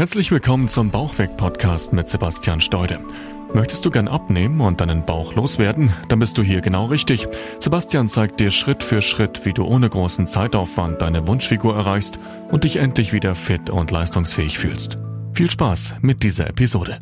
Herzlich willkommen zum Bauchweg-Podcast mit Sebastian Steude. Möchtest du gern abnehmen und deinen Bauch loswerden? Dann bist du hier genau richtig. Sebastian zeigt dir Schritt für Schritt, wie du ohne großen Zeitaufwand deine Wunschfigur erreichst und dich endlich wieder fit und leistungsfähig fühlst. Viel Spaß mit dieser Episode.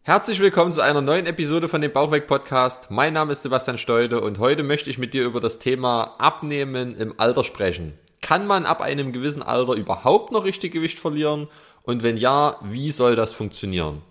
Herzlich willkommen zu einer neuen Episode von dem Bauchweg Podcast. Mein Name ist Sebastian Steude und heute möchte ich mit dir über das Thema Abnehmen im Alter sprechen. Kann man ab einem gewissen Alter überhaupt noch richtig Gewicht verlieren? Und wenn ja, wie soll das funktionieren?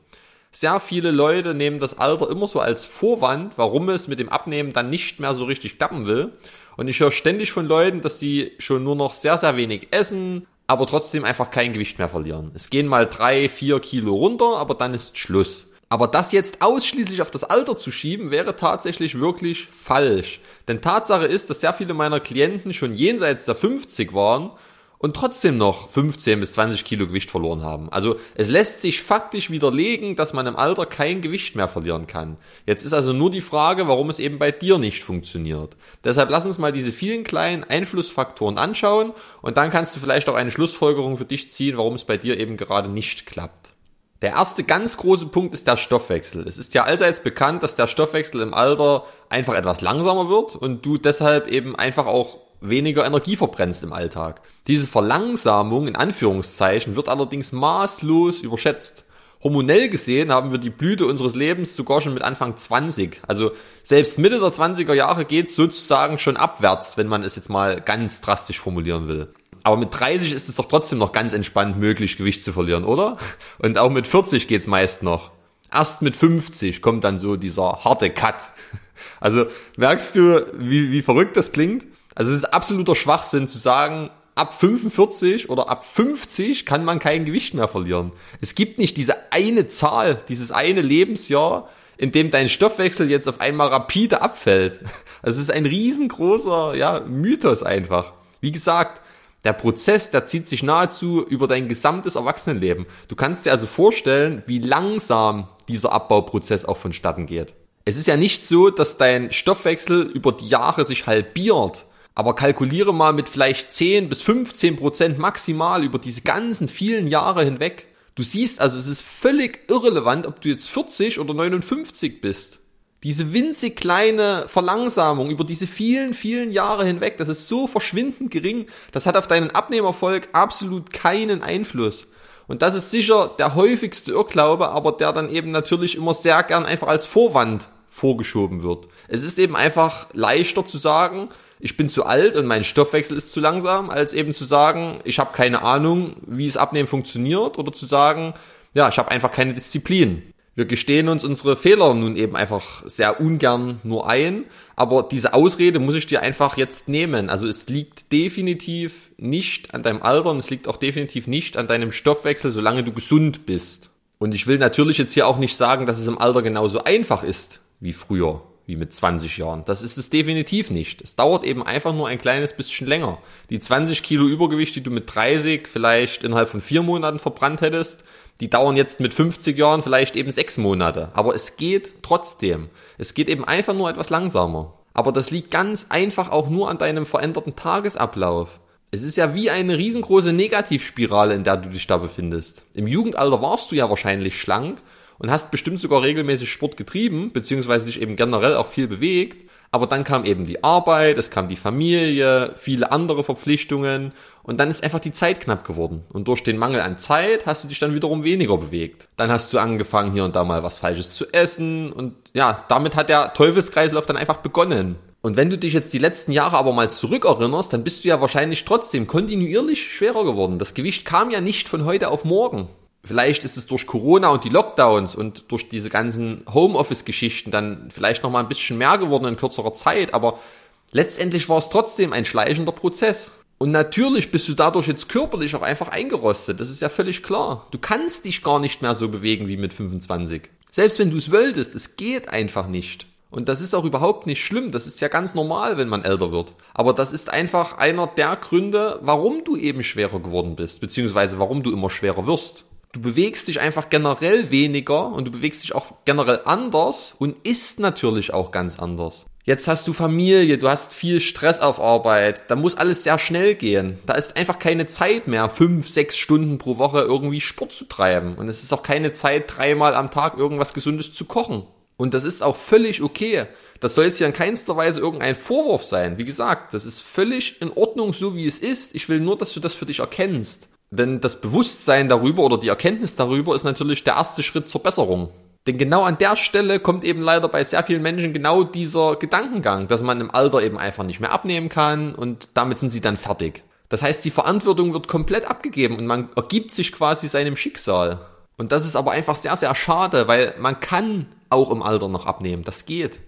Sehr viele Leute nehmen das Alter immer so als Vorwand, warum es mit dem Abnehmen dann nicht mehr so richtig klappen will. Und ich höre ständig von Leuten, dass sie schon nur noch sehr, sehr wenig essen, aber trotzdem einfach kein Gewicht mehr verlieren. Es gehen mal drei, vier Kilo runter, aber dann ist Schluss. Aber das jetzt ausschließlich auf das Alter zu schieben, wäre tatsächlich wirklich falsch. Denn Tatsache ist, dass sehr viele meiner Klienten schon jenseits der 50 waren und trotzdem noch 15 bis 20 Kilo Gewicht verloren haben. Also es lässt sich faktisch widerlegen, dass man im Alter kein Gewicht mehr verlieren kann. Jetzt ist also nur die Frage, warum es eben bei dir nicht funktioniert. Deshalb lass uns mal diese vielen kleinen Einflussfaktoren anschauen und dann kannst du vielleicht auch eine Schlussfolgerung für dich ziehen, warum es bei dir eben gerade nicht klappt. Der erste ganz große Punkt ist der Stoffwechsel. Es ist ja allseits bekannt, dass der Stoffwechsel im Alter einfach etwas langsamer wird und du deshalb eben einfach auch weniger Energie verbrennst im Alltag. Diese Verlangsamung in Anführungszeichen wird allerdings maßlos überschätzt. Hormonell gesehen haben wir die Blüte unseres Lebens sogar schon mit Anfang 20. Also selbst Mitte der 20er Jahre geht sozusagen schon abwärts, wenn man es jetzt mal ganz drastisch formulieren will. Aber mit 30 ist es doch trotzdem noch ganz entspannt möglich, Gewicht zu verlieren, oder? Und auch mit 40 geht's meist noch. Erst mit 50 kommt dann so dieser harte Cut. Also merkst du, wie, wie verrückt das klingt? Also es ist absoluter Schwachsinn zu sagen, ab 45 oder ab 50 kann man kein Gewicht mehr verlieren. Es gibt nicht diese eine Zahl, dieses eine Lebensjahr, in dem dein Stoffwechsel jetzt auf einmal rapide abfällt. Also es ist ein riesengroßer ja, Mythos einfach. Wie gesagt, der Prozess, der zieht sich nahezu über dein gesamtes Erwachsenenleben. Du kannst dir also vorstellen, wie langsam dieser Abbauprozess auch vonstatten geht. Es ist ja nicht so, dass dein Stoffwechsel über die Jahre sich halbiert, aber kalkuliere mal mit vielleicht 10 bis 15 Prozent maximal über diese ganzen vielen Jahre hinweg. Du siehst also, es ist völlig irrelevant, ob du jetzt 40 oder 59 bist. Diese winzig kleine Verlangsamung über diese vielen, vielen Jahre hinweg, das ist so verschwindend gering, das hat auf deinen Abnehmerfolg absolut keinen Einfluss. Und das ist sicher der häufigste Irrglaube, aber der dann eben natürlich immer sehr gern einfach als Vorwand vorgeschoben wird. Es ist eben einfach leichter zu sagen, ich bin zu alt und mein Stoffwechsel ist zu langsam, als eben zu sagen, ich habe keine Ahnung, wie es Abnehmen funktioniert oder zu sagen, ja, ich habe einfach keine Disziplin wir gestehen uns unsere Fehler nun eben einfach sehr ungern nur ein, aber diese Ausrede muss ich dir einfach jetzt nehmen. Also es liegt definitiv nicht an deinem Alter und es liegt auch definitiv nicht an deinem Stoffwechsel, solange du gesund bist. Und ich will natürlich jetzt hier auch nicht sagen, dass es im Alter genauso einfach ist wie früher, wie mit 20 Jahren. Das ist es definitiv nicht. Es dauert eben einfach nur ein kleines bisschen länger. Die 20 Kilo Übergewicht, die du mit 30 vielleicht innerhalb von vier Monaten verbrannt hättest, die dauern jetzt mit 50 Jahren vielleicht eben sechs Monate. Aber es geht trotzdem. Es geht eben einfach nur etwas langsamer. Aber das liegt ganz einfach auch nur an deinem veränderten Tagesablauf. Es ist ja wie eine riesengroße Negativspirale, in der du dich da befindest. Im Jugendalter warst du ja wahrscheinlich schlank und hast bestimmt sogar regelmäßig Sport getrieben, beziehungsweise dich eben generell auch viel bewegt. Aber dann kam eben die Arbeit, es kam die Familie, viele andere Verpflichtungen und dann ist einfach die Zeit knapp geworden. Und durch den Mangel an Zeit hast du dich dann wiederum weniger bewegt. Dann hast du angefangen, hier und da mal was Falsches zu essen und ja, damit hat der Teufelskreislauf dann einfach begonnen. Und wenn du dich jetzt die letzten Jahre aber mal zurückerinnerst, dann bist du ja wahrscheinlich trotzdem kontinuierlich schwerer geworden. Das Gewicht kam ja nicht von heute auf morgen. Vielleicht ist es durch Corona und die Lockdowns und durch diese ganzen Homeoffice-Geschichten dann vielleicht noch mal ein bisschen mehr geworden in kürzerer Zeit, aber letztendlich war es trotzdem ein schleichender Prozess. Und natürlich bist du dadurch jetzt körperlich auch einfach eingerostet. Das ist ja völlig klar. Du kannst dich gar nicht mehr so bewegen wie mit 25. Selbst wenn du es wolltest, es geht einfach nicht. Und das ist auch überhaupt nicht schlimm. Das ist ja ganz normal, wenn man älter wird. Aber das ist einfach einer der Gründe, warum du eben schwerer geworden bist, beziehungsweise warum du immer schwerer wirst du bewegst dich einfach generell weniger und du bewegst dich auch generell anders und isst natürlich auch ganz anders. Jetzt hast du Familie, du hast viel Stress auf Arbeit, da muss alles sehr schnell gehen. Da ist einfach keine Zeit mehr, fünf, sechs Stunden pro Woche irgendwie Sport zu treiben. Und es ist auch keine Zeit, dreimal am Tag irgendwas Gesundes zu kochen. Und das ist auch völlig okay. Das soll jetzt ja in keinster Weise irgendein Vorwurf sein. Wie gesagt, das ist völlig in Ordnung, so wie es ist. Ich will nur, dass du das für dich erkennst. Denn das Bewusstsein darüber oder die Erkenntnis darüber ist natürlich der erste Schritt zur Besserung. Denn genau an der Stelle kommt eben leider bei sehr vielen Menschen genau dieser Gedankengang, dass man im Alter eben einfach nicht mehr abnehmen kann und damit sind sie dann fertig. Das heißt, die Verantwortung wird komplett abgegeben und man ergibt sich quasi seinem Schicksal. Und das ist aber einfach sehr, sehr schade, weil man kann auch im Alter noch abnehmen. Das geht.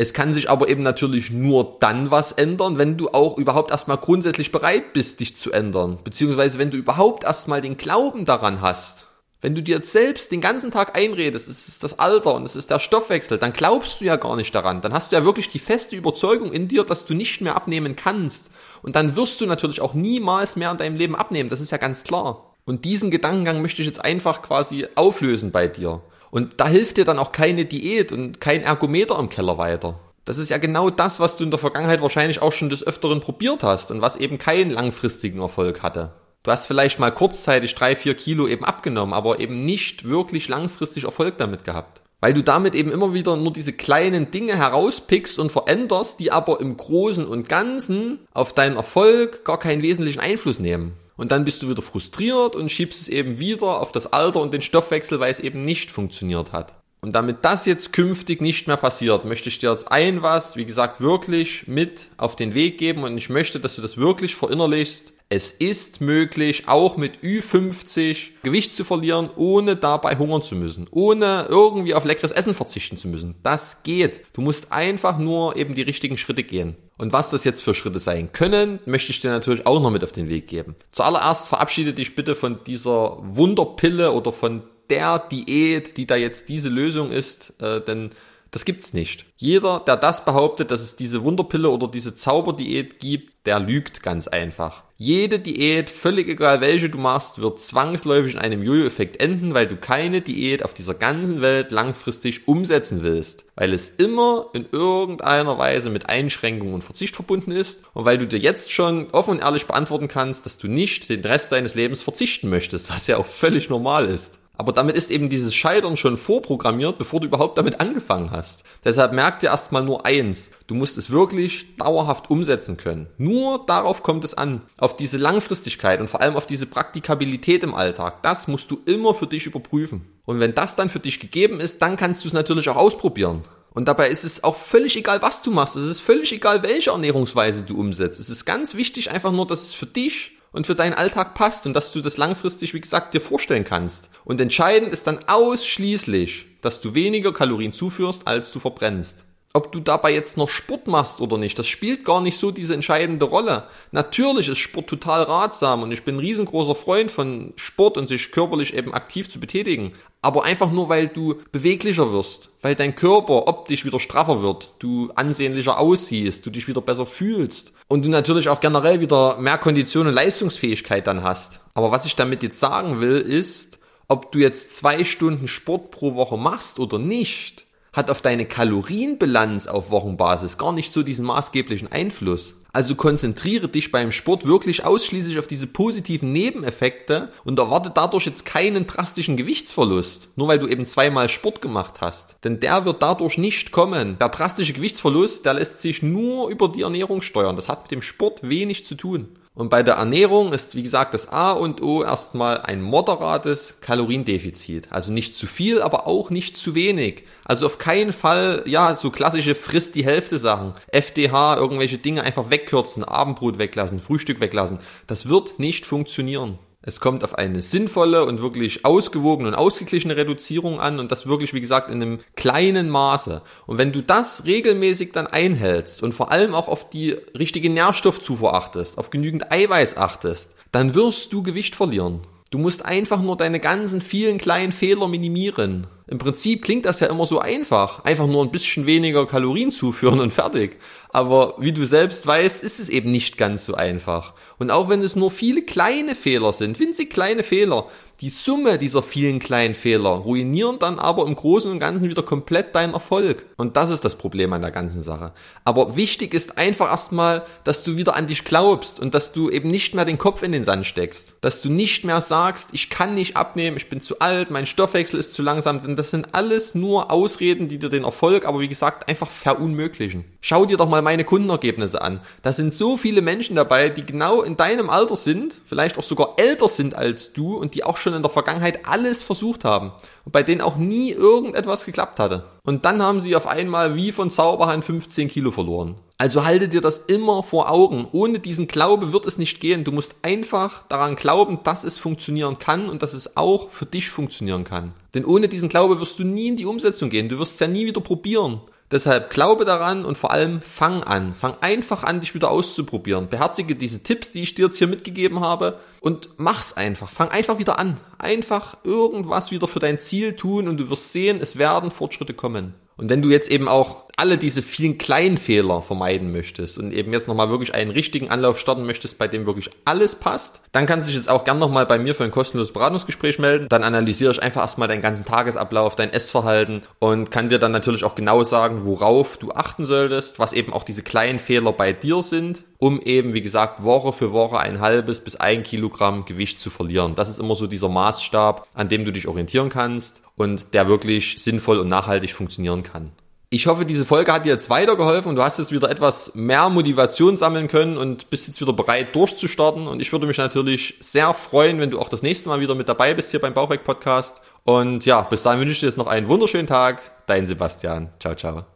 Es kann sich aber eben natürlich nur dann was ändern, wenn du auch überhaupt erstmal grundsätzlich bereit bist, dich zu ändern. Beziehungsweise wenn du überhaupt erstmal den Glauben daran hast. Wenn du dir selbst den ganzen Tag einredest, es ist das Alter und es ist der Stoffwechsel, dann glaubst du ja gar nicht daran. Dann hast du ja wirklich die feste Überzeugung in dir, dass du nicht mehr abnehmen kannst. Und dann wirst du natürlich auch niemals mehr in deinem Leben abnehmen. Das ist ja ganz klar. Und diesen Gedankengang möchte ich jetzt einfach quasi auflösen bei dir. Und da hilft dir dann auch keine Diät und kein Ergometer im Keller weiter. Das ist ja genau das, was du in der Vergangenheit wahrscheinlich auch schon des Öfteren probiert hast und was eben keinen langfristigen Erfolg hatte. Du hast vielleicht mal kurzzeitig drei, vier Kilo eben abgenommen, aber eben nicht wirklich langfristig Erfolg damit gehabt. Weil du damit eben immer wieder nur diese kleinen Dinge herauspickst und veränderst, die aber im Großen und Ganzen auf deinen Erfolg gar keinen wesentlichen Einfluss nehmen. Und dann bist du wieder frustriert und schiebst es eben wieder auf das Alter und den Stoffwechsel, weil es eben nicht funktioniert hat. Und damit das jetzt künftig nicht mehr passiert, möchte ich dir jetzt ein was, wie gesagt, wirklich mit auf den Weg geben und ich möchte, dass du das wirklich verinnerlichst. Es ist möglich, auch mit Ü50 Gewicht zu verlieren, ohne dabei hungern zu müssen, ohne irgendwie auf leckeres Essen verzichten zu müssen. Das geht. Du musst einfach nur eben die richtigen Schritte gehen. Und was das jetzt für Schritte sein können, möchte ich dir natürlich auch noch mit auf den Weg geben. Zuallererst verabschiede dich bitte von dieser Wunderpille oder von der Diät, die da jetzt diese Lösung ist, äh, denn das gibt's nicht. Jeder, der das behauptet, dass es diese Wunderpille oder diese Zauberdiät gibt, der lügt ganz einfach. Jede Diät, völlig egal welche du machst, wird zwangsläufig in einem Jojo-Effekt enden, weil du keine Diät auf dieser ganzen Welt langfristig umsetzen willst. Weil es immer in irgendeiner Weise mit Einschränkungen und Verzicht verbunden ist und weil du dir jetzt schon offen und ehrlich beantworten kannst, dass du nicht den Rest deines Lebens verzichten möchtest, was ja auch völlig normal ist. Aber damit ist eben dieses Scheitern schon vorprogrammiert, bevor du überhaupt damit angefangen hast. Deshalb merk dir erstmal nur eins. Du musst es wirklich dauerhaft umsetzen können. Nur darauf kommt es an. Auf diese Langfristigkeit und vor allem auf diese Praktikabilität im Alltag. Das musst du immer für dich überprüfen. Und wenn das dann für dich gegeben ist, dann kannst du es natürlich auch ausprobieren. Und dabei ist es auch völlig egal, was du machst. Es ist völlig egal, welche Ernährungsweise du umsetzt. Es ist ganz wichtig einfach nur, dass es für dich und für deinen Alltag passt und dass du das langfristig, wie gesagt, dir vorstellen kannst. Und entscheidend ist dann ausschließlich, dass du weniger Kalorien zuführst, als du verbrennst. Ob du dabei jetzt noch Sport machst oder nicht, das spielt gar nicht so diese entscheidende Rolle. Natürlich ist Sport total ratsam und ich bin ein riesengroßer Freund von Sport und sich körperlich eben aktiv zu betätigen. Aber einfach nur, weil du beweglicher wirst, weil dein Körper optisch wieder straffer wird, du ansehnlicher aussiehst, du dich wieder besser fühlst und du natürlich auch generell wieder mehr Kondition und Leistungsfähigkeit dann hast. Aber was ich damit jetzt sagen will, ist, ob du jetzt zwei Stunden Sport pro Woche machst oder nicht, hat auf deine Kalorienbilanz auf Wochenbasis gar nicht so diesen maßgeblichen Einfluss. Also konzentriere dich beim Sport wirklich ausschließlich auf diese positiven Nebeneffekte und erwarte dadurch jetzt keinen drastischen Gewichtsverlust, nur weil du eben zweimal Sport gemacht hast. Denn der wird dadurch nicht kommen. Der drastische Gewichtsverlust, der lässt sich nur über die Ernährung steuern. Das hat mit dem Sport wenig zu tun. Und bei der Ernährung ist, wie gesagt, das A und O erstmal ein moderates Kaloriendefizit. Also nicht zu viel, aber auch nicht zu wenig. Also auf keinen Fall, ja, so klassische frisst die Hälfte Sachen. FDH, irgendwelche Dinge einfach wegkürzen, Abendbrot weglassen, Frühstück weglassen. Das wird nicht funktionieren. Es kommt auf eine sinnvolle und wirklich ausgewogene und ausgeglichene Reduzierung an und das wirklich, wie gesagt, in einem kleinen Maße. Und wenn du das regelmäßig dann einhältst und vor allem auch auf die richtige Nährstoffzufuhr achtest, auf genügend Eiweiß achtest, dann wirst du Gewicht verlieren. Du musst einfach nur deine ganzen vielen kleinen Fehler minimieren. Im Prinzip klingt das ja immer so einfach. Einfach nur ein bisschen weniger Kalorien zuführen und fertig. Aber wie du selbst weißt, ist es eben nicht ganz so einfach. Und auch wenn es nur viele kleine Fehler sind, winzig kleine Fehler, die Summe dieser vielen kleinen Fehler ruinieren dann aber im Großen und Ganzen wieder komplett deinen Erfolg. Und das ist das Problem an der ganzen Sache. Aber wichtig ist einfach erstmal, dass du wieder an dich glaubst und dass du eben nicht mehr den Kopf in den Sand steckst. Dass du nicht mehr sagst, ich kann nicht abnehmen, ich bin zu alt, mein Stoffwechsel ist zu langsam, denn das sind alles nur Ausreden, die dir den Erfolg, aber wie gesagt, einfach verunmöglichen. Schau dir doch mal meine Kundenergebnisse an. Da sind so viele Menschen dabei, die genau in deinem Alter sind, vielleicht auch sogar älter sind als du und die auch schon in der Vergangenheit alles versucht haben und bei denen auch nie irgendetwas geklappt hatte. Und dann haben sie auf einmal wie von Zauberhand 15 Kilo verloren. Also halte dir das immer vor Augen. Ohne diesen Glaube wird es nicht gehen. Du musst einfach daran glauben, dass es funktionieren kann und dass es auch für dich funktionieren kann. Denn ohne diesen Glaube wirst du nie in die Umsetzung gehen. Du wirst es ja nie wieder probieren. Deshalb glaube daran und vor allem fang an. Fang einfach an, dich wieder auszuprobieren. Beherzige diese Tipps, die ich dir jetzt hier mitgegeben habe und mach's einfach. Fang einfach wieder an. Einfach irgendwas wieder für dein Ziel tun und du wirst sehen, es werden Fortschritte kommen. Und wenn du jetzt eben auch alle diese vielen kleinen Fehler vermeiden möchtest und eben jetzt nochmal wirklich einen richtigen Anlauf starten möchtest, bei dem wirklich alles passt, dann kannst du dich jetzt auch gern nochmal bei mir für ein kostenloses Beratungsgespräch melden. Dann analysiere ich einfach erstmal deinen ganzen Tagesablauf, dein Essverhalten und kann dir dann natürlich auch genau sagen, worauf du achten solltest, was eben auch diese kleinen Fehler bei dir sind, um eben, wie gesagt, Woche für Woche ein halbes bis ein Kilogramm Gewicht zu verlieren. Das ist immer so dieser Maßstab, an dem du dich orientieren kannst und der wirklich sinnvoll und nachhaltig funktionieren kann. Ich hoffe, diese Folge hat dir jetzt weitergeholfen und du hast jetzt wieder etwas mehr Motivation sammeln können und bist jetzt wieder bereit durchzustarten. Und ich würde mich natürlich sehr freuen, wenn du auch das nächste Mal wieder mit dabei bist hier beim Bauchweg Podcast. Und ja, bis dahin wünsche ich dir jetzt noch einen wunderschönen Tag. Dein Sebastian. Ciao, ciao.